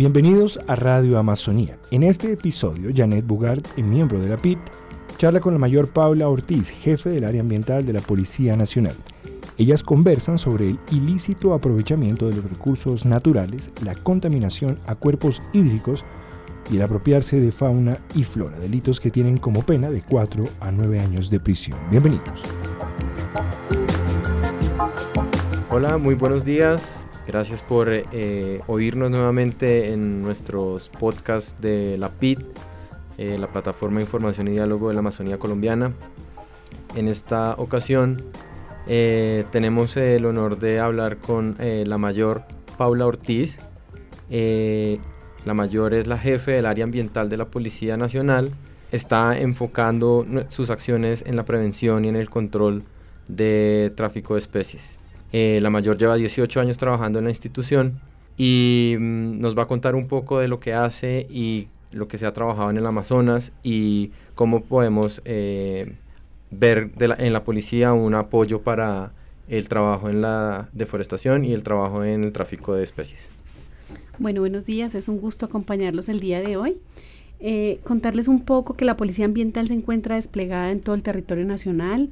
Bienvenidos a Radio Amazonía. En este episodio, Janet Bugard, miembro de la PIT, charla con la mayor Paula Ortiz, jefe del área ambiental de la Policía Nacional. Ellas conversan sobre el ilícito aprovechamiento de los recursos naturales, la contaminación a cuerpos hídricos y el apropiarse de fauna y flora, delitos que tienen como pena de 4 a 9 años de prisión. Bienvenidos. Hola, muy buenos días. Gracias por eh, oírnos nuevamente en nuestros podcasts de la PIT, eh, la Plataforma de Información y Diálogo de la Amazonía Colombiana. En esta ocasión eh, tenemos el honor de hablar con la mayor Paula Ortiz. la mayor es la jefe del área ambiental de la Policía Nacional. Está enfocando sus acciones en la prevención y en el control de tráfico de especies. Eh, la mayor lleva 18 años trabajando en la institución y mm, nos va a contar un poco de lo que hace y lo que se ha trabajado en el Amazonas y cómo podemos eh, ver en la policía un apoyo para el trabajo en la deforestación y el trabajo en el tráfico de especies. Bueno, buenos días, es un gusto acompañarlos el día de hoy. Eh, contarles un poco que la Policía Ambiental se encuentra desplegada en todo el territorio nacional.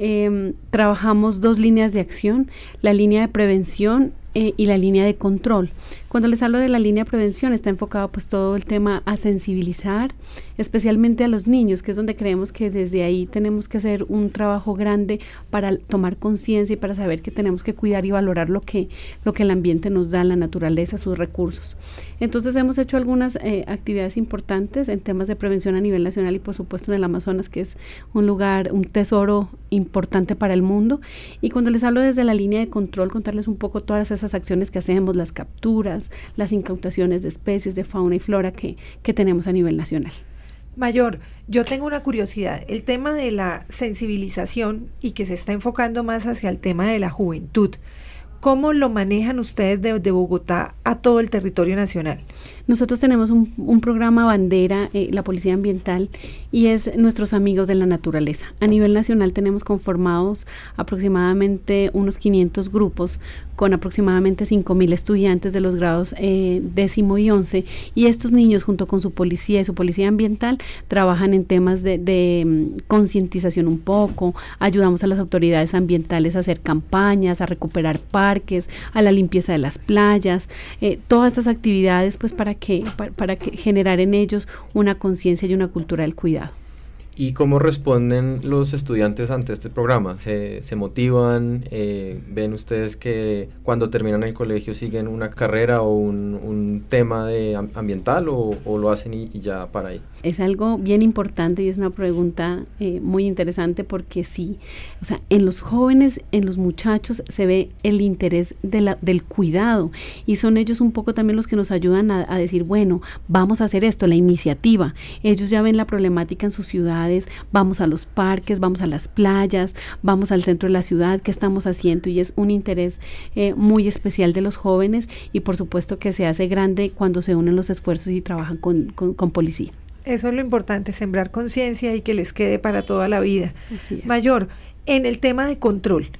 Em, trabajamos dos líneas de acción, la línea de prevención eh, y la línea de control. Cuando les hablo de la línea de prevención, está enfocado pues todo el tema a sensibilizar, especialmente a los niños, que es donde creemos que desde ahí tenemos que hacer un trabajo grande para tomar conciencia y para saber que tenemos que cuidar y valorar lo que, lo que el ambiente nos da, la naturaleza, sus recursos. Entonces hemos hecho algunas eh, actividades importantes en temas de prevención a nivel nacional y por supuesto en el Amazonas, que es un lugar, un tesoro importante para el mundo. Y cuando les hablo desde la línea de control, contarles un poco todas esas acciones que hacemos, las capturas, las incautaciones de especies de fauna y flora que, que tenemos a nivel nacional. Mayor, yo tengo una curiosidad. El tema de la sensibilización y que se está enfocando más hacia el tema de la juventud. ¿Cómo lo manejan ustedes de, Bogotá a todo el territorio nacional? Nosotros tenemos un, programa bandera, eh, la Policía Ambiental, y es nuestros amigos de la naturaleza. A nivel nacional tenemos conformados aproximadamente unos 500 grupos con aproximadamente 5.000 estudiantes de los grados eh, décimo y once, y estos niños junto con su policía y su policía ambiental trabajan en temas de, mm, concientización un poco, ayudamos a las autoridades ambientales a hacer campañas, a recuperar parques, a la limpieza de las playas, eh, todas estas actividades pues para que, para que generar en ellos una conciencia y una cultura del cuidado. ¿Y cómo responden los estudiantes ante este programa? ¿Se, se motivan? Eh, ¿Ven ustedes que cuando terminan el colegio siguen una carrera o un, un tema de ambiental o, lo hacen y, ya para ahí? Es algo bien importante y es una pregunta eh, muy interesante porque sí, o sea, en los jóvenes, en los muchachos se ve el interés de del cuidado y son ellos un poco también los que nos ayudan a, a decir, bueno, vamos a hacer esto, la iniciativa. Ellos ya ven la problemática en su ciudad vamos a los parques, vamos a las playas, vamos al centro de la ciudad, qué estamos haciendo y es un interés eh, muy especial de los jóvenes y por supuesto que se hace grande cuando se unen los esfuerzos y trabajan con, policía. Eso es lo importante, sembrar conciencia y que les quede para toda la vida. Mayor, en el tema de control,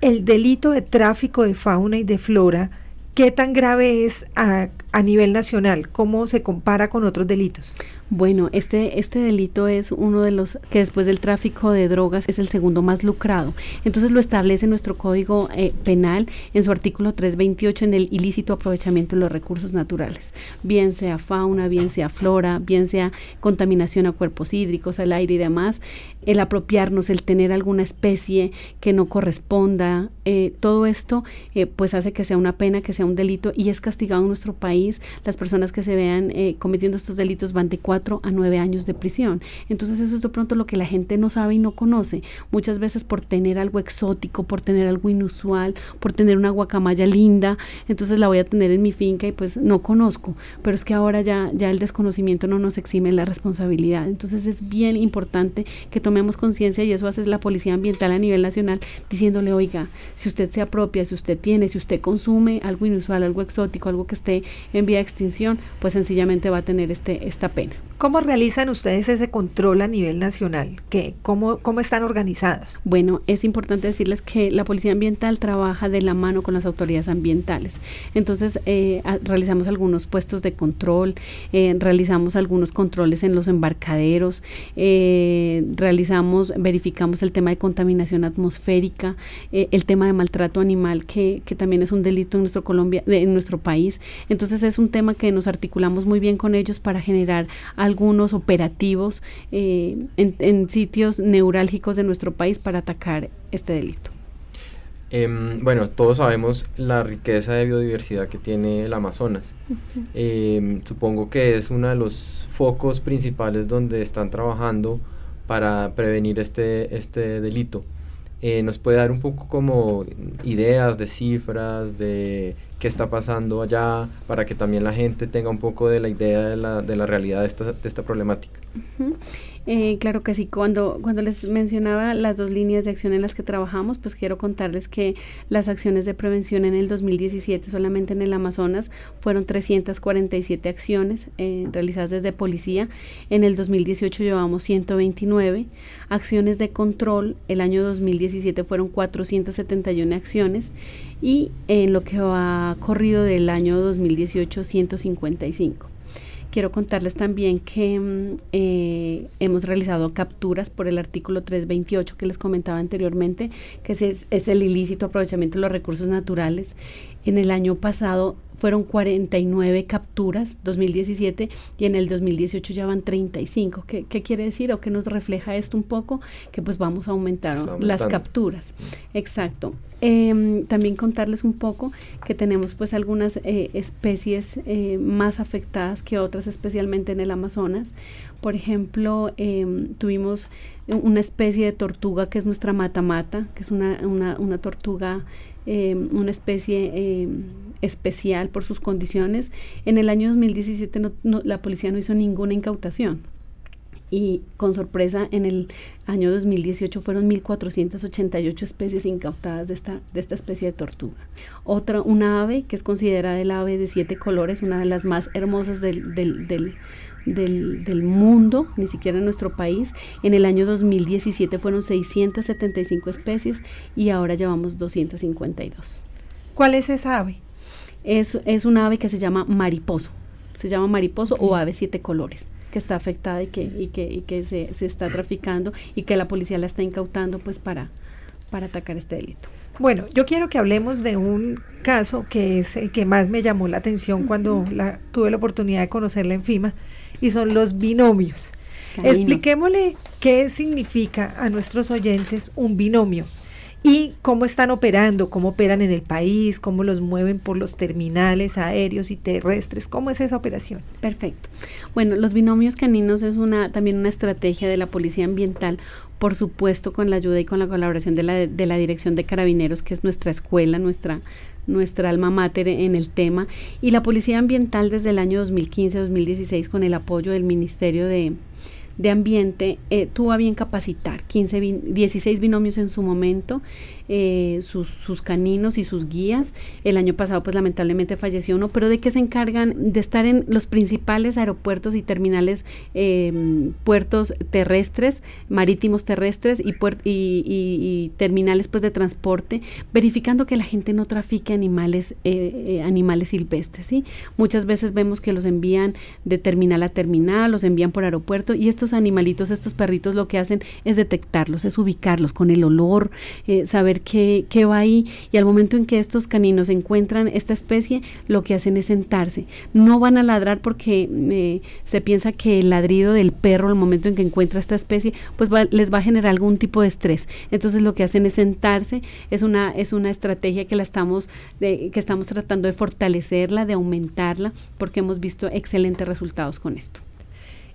el delito de tráfico de fauna y de flora, ¿qué tan grave es a, a nivel nacional? ¿Cómo se compara con otros delitos? Bueno, este, este delito es uno de los que después del tráfico de drogas es el segundo más lucrado. Entonces lo establece nuestro Código eh, Penal en su artículo 328 en el ilícito aprovechamiento de los recursos naturales, bien sea fauna, bien sea flora, bien sea contaminación a cuerpos hídricos, al aire y demás, el apropiarnos, el tener alguna especie que no corresponda, eh, todo esto eh, pues hace que sea una pena, que sea un delito y es castigado en nuestro país. Las personas que se vean cometiendo estos delitos van de a nueve años de prisión. Entonces eso es de pronto lo que la gente no sabe y no conoce. Muchas veces por tener algo exótico, por tener algo inusual, por tener una guacamaya linda, entonces la voy a tener en mi finca y pues no conozco. Pero es que ahora ya, ya el desconocimiento no nos exime la responsabilidad. Entonces es bien importante que tomemos conciencia y eso hace la Policía Ambiental a nivel nacional diciéndole, oiga, si usted se apropia, si usted tiene, si usted consume algo inusual, algo exótico, algo que esté en vía de extinción, pues sencillamente va a tener este, esta pena. ¿Cómo realizan ustedes ese control a nivel nacional? ¿Qué, cómo, ¿Cómo están organizados? Bueno, es importante decirles que la Policía Ambiental trabaja de la mano con las autoridades ambientales. Entonces, eh, realizamos algunos puestos de control, eh, realizamos algunos controles en los embarcaderos, eh, realizamos, verificamos el tema de contaminación atmosférica, el tema de maltrato animal, que, que, también es un delito en nuestro, Colombia, en nuestro país. Entonces, es un tema que nos articulamos muy bien con ellos para generar algunos operativos eh, en, sitios neurálgicos de nuestro país para atacar este delito. Em, bueno, todos sabemos la riqueza de biodiversidad que tiene el Amazonas. Em, supongo que es uno de los focos principales donde están trabajando para prevenir este, este delito. Eh, ¿Nos puede dar un poco como ideas de cifras, de qué está pasando allá, para que también la gente tenga un poco de la idea de la, de la realidad de esta, de esta problemática? Eh, claro que sí, cuando, cuando les mencionaba las dos líneas de acción en las que trabajamos, pues quiero contarles que las acciones de prevención en el 2017 solamente en el Amazonas fueron 347 acciones eh, realizadas desde policía. En el 2018 llevamos 129 acciones de control. El año 2017 fueron 471 acciones y en lo que corrido del año 2018 155. Quiero contarles también que mm, eh, hemos realizado capturas por el artículo 328 que les comentaba anteriormente, que es, es el ilícito aprovechamiento de los recursos naturales. En el año pasado fueron 49 capturas, 2017, y en el 2018 ya van 35. ¿Qué, qué quiere decir o qué nos refleja esto un poco? Que pues vamos a aumentar las capturas. Exacto. Em, también contarles un poco que tenemos pues algunas eh, especies eh, más afectadas que otras, especialmente en el Amazonas. Por ejemplo, em, tuvimos una especie de tortuga que es nuestra mata-mata, que es una, una, una tortuga, em, una especie especial por sus condiciones. En el año 2017 la policía no hizo ninguna incautación y con sorpresa en el año 2018 fueron 1.488 especies incautadas de esta, de esta especie de tortuga. Otra, una ave que es considerada el ave de siete colores, una de las más hermosas del, del, del, mundo, ni siquiera en nuestro país. En el año 2017 fueron 675 especies y ahora llevamos 252. ¿Cuál es esa ave? Es, es una ave que se llama mariposo. Se llama mariposo o ave siete colores que está afectada y que, y que, y que se, se, está traficando y que la policía la está incautando pues para, para atacar este delito. Bueno, yo quiero que hablemos de un caso que es el que más me llamó la atención cuando la, tuve la oportunidad de conocerla en FIMA y son los binomios. Expliquémosle qué significa a nuestros oyentes un binomio y cómo están operando, cómo operan en el país, cómo los mueven por los terminales aéreos y terrestres, cómo es esa operación. Perfecto. Bueno, los binomios caninos es una también una estrategia de la Policía Ambiental, por supuesto con la ayuda y con la colaboración de la, de la Dirección de Carabineros, que es nuestra escuela, nuestra nuestra alma mater en el tema, y la Policía Ambiental desde el año 2015-2016 con el apoyo del Ministerio de, de ambiente eh, tuvo a bien capacitar 15, 16 binomios en su momento eh, sus, sus, caninos y sus guías. El año pasado, pues lamentablemente falleció uno, pero de que se encargan de estar en los principales aeropuertos y terminales, em, puertos terrestres, marítimos terrestres y, y, terminales pues de transporte, verificando que la gente no trafique animales, eh, eh, animales silvestres. ¿sí? Muchas veces vemos que los envían de terminal a terminal, los envían por aeropuerto y estos animalitos, estos perritos lo que hacen es detectarlos, es ubicarlos con el olor, saber qué, va ahí y al momento en que estos caninos encuentran esta especie, lo que hacen es sentarse. No van a ladrar porque eh, se piensa que el ladrido del perro al momento en que encuentra esta especie, pues les va a generar algún tipo de estrés. Entonces lo que hacen es sentarse, es una, es una estrategia que la estamos, de, que estamos tratando de fortalecerla, de aumentarla, porque hemos visto excelentes resultados con esto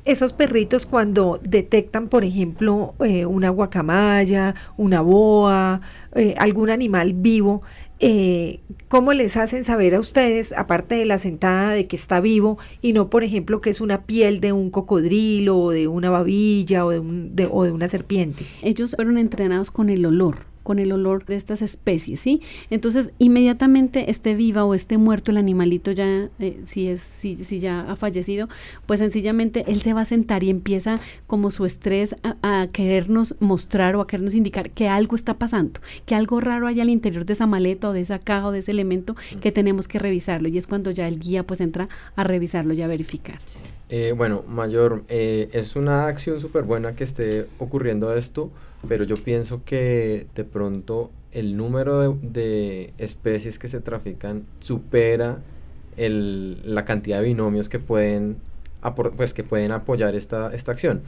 esos perritos cuando detectan, por ejemplo, eh, una guacamaya, una boa, eh, algún animal vivo, eh, ¿cómo les hacen saber a ustedes, aparte de la sentada de que está vivo y no, por ejemplo, que es una piel de un cocodrilo o de una babilla o de, un, o de una serpiente? Ellos fueron entrenados con el olor con el olor de estas especies, ¿sí? Entonces, inmediatamente esté viva o esté muerto el animalito ya, eh, si, es, si, si, ya ha fallecido, pues sencillamente él se va a sentar y empieza como su estrés a, querernos mostrar o a querernos indicar que algo está pasando, que algo raro hay al interior de esa maleta o de esa caja o de ese elemento que tenemos que revisarlo y es cuando ya el guía pues entra a revisarlo y a verificar. Eh, bueno, mayor, eh, es una acción súper buena que esté ocurriendo esto, pero yo pienso que de pronto el número de, especies que se trafican supera el, la cantidad de binomios que pueden, pues, que pueden apoyar esta, esta acción.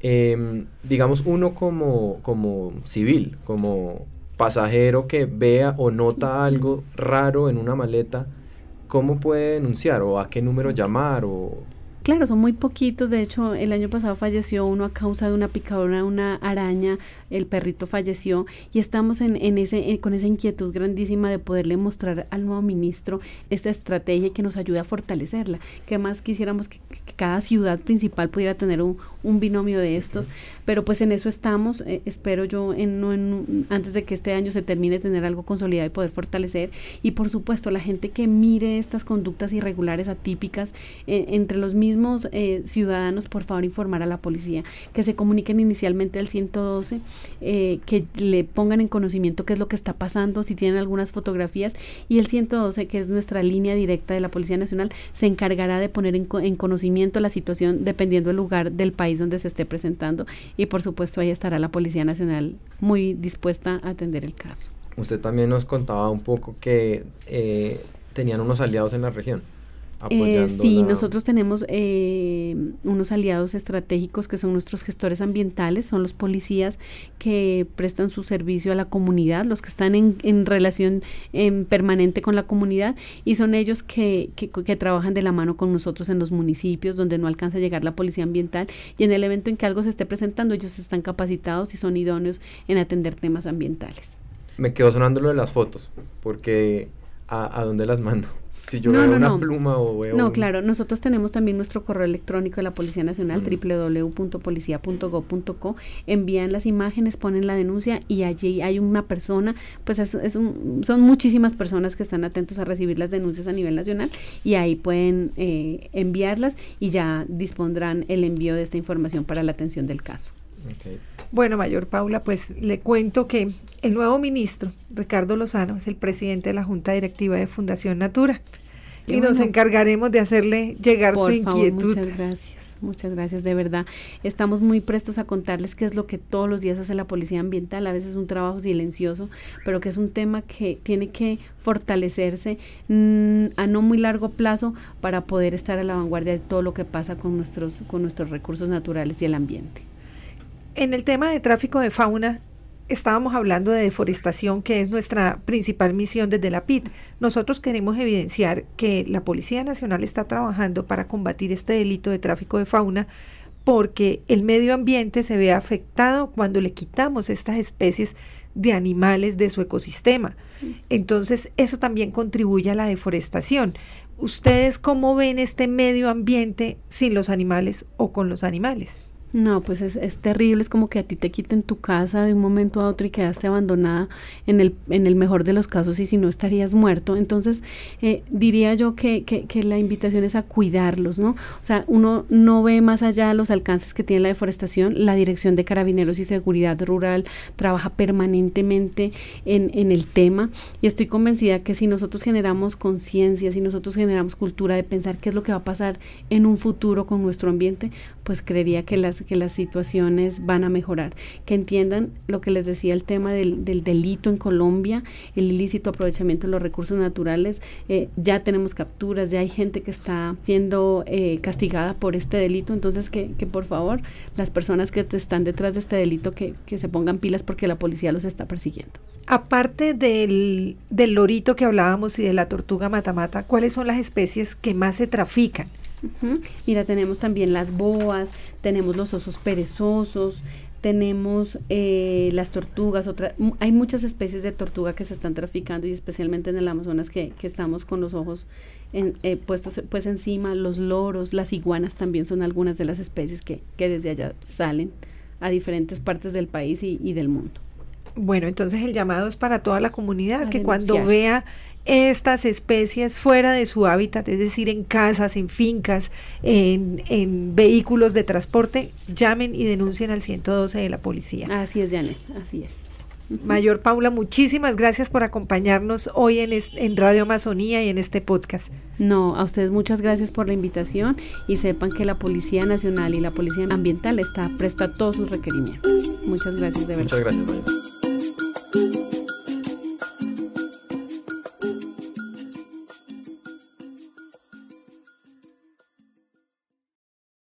Em, digamos, uno como, como civil, como pasajero que vea o nota algo raro en una maleta, ¿cómo puede denunciar o a qué número llamar o Claro, son muy poquitos. De hecho, el año pasado falleció uno a causa de una picadura de una araña. El perrito falleció y estamos en, en ese, con esa inquietud grandísima de poderle mostrar al nuevo ministro esta estrategia que nos ayude a fortalecerla. Que más quisiéramos que, cada ciudad principal pudiera tener un, un, binomio de estos. Pero pues en eso estamos. Eh, espero yo en, no en, antes de que este año se termine tener algo consolidado y poder fortalecer. Y por supuesto, la gente que mire estas conductas irregulares, atípicas, eh, entre los mismos eh, ciudadanos, por favor, informar a la policía, que se comuniquen inicialmente al 112, eh, que le pongan en conocimiento qué es lo que está pasando, si tienen algunas fotografías, y el 112, que es nuestra línea directa de la Policía Nacional, se encargará de poner en, en conocimiento la situación dependiendo del lugar del país donde se esté presentando, y por supuesto ahí estará la Policía Nacional muy dispuesta a atender el caso. Usted también nos contaba un poco que eh, tenían unos aliados en la región. Eh, sí, nosotros tenemos eh, unos aliados estratégicos que son nuestros gestores ambientales, son los policías que prestan su servicio a la comunidad, los que están en, en relación en permanente con la comunidad y son ellos que, que, que, trabajan de la mano con nosotros en los municipios donde no alcanza a llegar la policía ambiental y en el evento en que algo se esté presentando ellos están capacitados y son idóneos en atender temas ambientales. Me quedó sonando lo de las fotos, porque ¿a, a dónde las mando? Si yo veo una pluma o veo... No, claro, nosotros tenemos también nuestro correo electrónico de la Policía Nacional, www.policia.gov.co, envían las imágenes, ponen la denuncia y allí hay una persona, pues es, son muchísimas personas que están atentos a recibir las denuncias a nivel nacional y ahí pueden eh, enviarlas y ya dispondrán el envío de esta información para la atención del caso. Bueno, Mayor Paula, pues le cuento que el nuevo ministro, Ricardo Lozano, es el presidente de la Junta Directiva de Fundación Natura. y nos encargaremos de hacerle llegar su inquietud. muchas gracias. Muchas gracias, de verdad. Estamos muy prestos a contarles qué es lo que todos los días hace la Policía Ambiental. A veces es un trabajo silencioso, pero que es un tema que tiene que fortalecerse mm, a no muy largo plazo para poder estar a la vanguardia de todo lo que pasa con nuestros, con nuestros recursos naturales y el ambiente. En el tema de tráfico de fauna, estábamos hablando de deforestación, que es nuestra principal misión desde la PIT. Nosotros queremos evidenciar que la Policía Nacional está trabajando para combatir este delito de tráfico de fauna porque el medio ambiente se ve afectado cuando le quitamos estas especies de animales de su ecosistema. Entonces, eso también contribuye a la deforestación. ¿Ustedes cómo ven este medio ambiente sin los animales o con los animales? No, pues es, es, terrible, es como que a ti te quiten tu casa de un momento a otro y quedaste abandonada en el, en el mejor de los casos y si no estarías muerto. Entonces, eh, diría yo que, que, que, la invitación es a cuidarlos, ¿no? O sea, uno no ve más allá los alcances que tiene la deforestación. La Dirección de Carabineros y Seguridad Rural trabaja permanentemente en, en el tema y estoy convencida que si nosotros generamos conciencia, si nosotros generamos cultura de pensar qué es lo que va a pasar en un futuro con nuestro ambiente, pues creería que las que las situaciones van a mejorar, que entiendan lo que les decía el tema del, delito en Colombia, el ilícito aprovechamiento de los recursos naturales, eh, ya tenemos capturas, ya hay gente que está siendo eh, castigada por este delito, entonces que, que, por favor las personas que están detrás de este delito que, que se pongan pilas porque la policía los está persiguiendo. Aparte del, del lorito que hablábamos y de la tortuga matamata, ¿cuáles son las especies que más se trafican? Mira, tenemos también las boas, tenemos los osos perezosos, tenemos eh, las tortugas, otra, hay muchas especies de tortuga que se están traficando y especialmente en el Amazonas que, que estamos con los ojos en, eh, puestos pues encima, los loros, las iguanas también son algunas de las especies que, que desde allá salen a diferentes partes del país y, y del mundo. Bueno, entonces el llamado es para toda la comunidad, que cuando vea estas especies fuera de su hábitat, es decir, en casas, en fincas, en, en, vehículos de transporte, llamen y denuncien al 112 de la policía. Así es, Janet, así es. Mayor Paula, muchísimas gracias por acompañarnos hoy en, en Radio Amazonía y en este podcast. No, a ustedes muchas gracias por la invitación y sepan que la Policía Nacional y la Policía Ambiental está presta todos sus requerimientos. Muchas gracias de verdad. Muchas gracias, Mayor. Thank you.